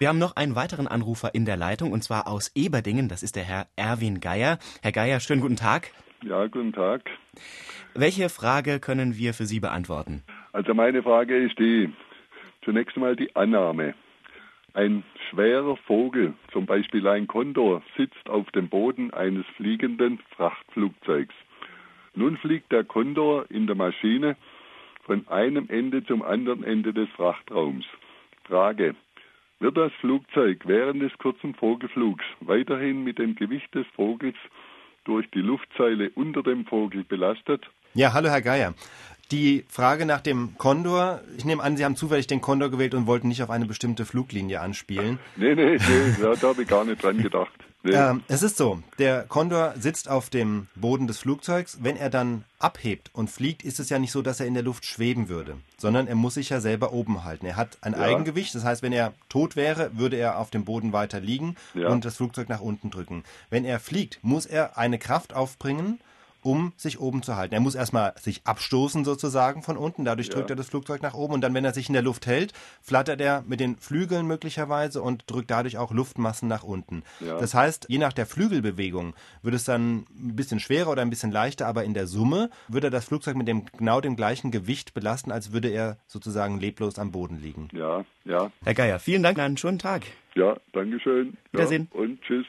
Wir haben noch einen weiteren Anrufer in der Leitung und zwar aus Eberdingen. Das ist der Herr Erwin Geier. Herr Geier, schönen guten Tag. Ja, guten Tag. Welche Frage können wir für Sie beantworten? Also meine Frage ist die, zunächst einmal die Annahme. Ein schwerer Vogel, zum Beispiel ein Kondor, sitzt auf dem Boden eines fliegenden Frachtflugzeugs. Nun fliegt der Kondor in der Maschine von einem Ende zum anderen Ende des Frachtraums. Frage. Wird das Flugzeug während des kurzen Vogelflugs weiterhin mit dem Gewicht des Vogels durch die Luftseile unter dem Vogel belastet? Ja, hallo Herr Geier. Die Frage nach dem Kondor, ich nehme an, Sie haben zufällig den Kondor gewählt und wollten nicht auf eine bestimmte Fluglinie anspielen. Nee, nee, nee, da, da habe ich gar nicht dran gedacht. Nee. Ähm, es ist so, der Kondor sitzt auf dem Boden des Flugzeugs. Wenn er dann abhebt und fliegt, ist es ja nicht so, dass er in der Luft schweben würde, sondern er muss sich ja selber oben halten. Er hat ein Ja. Eigengewicht, das heißt, wenn er tot wäre, würde er auf dem Boden weiter liegen Ja. und das Flugzeug nach unten drücken. Wenn er fliegt, muss er eine Kraft aufbringen, um sich oben zu halten. Er muss erstmal sich abstoßen sozusagen von unten, dadurch Ja. drückt er das Flugzeug nach oben und dann, wenn er sich in der Luft hält, flattert er mit den Flügeln möglicherweise und drückt dadurch auch Luftmassen nach unten. Ja. Das heißt, je nach der Flügelbewegung wird es dann ein bisschen schwerer oder ein bisschen leichter, aber in der Summe würde er das Flugzeug mit dem genau dem gleichen Gewicht belasten, als würde er sozusagen leblos am Boden liegen. Ja, ja, Herr Geier, vielen Dank, einen schönen Tag. ja, Dankeschön. Ja, Wiedersehen. und tschüss.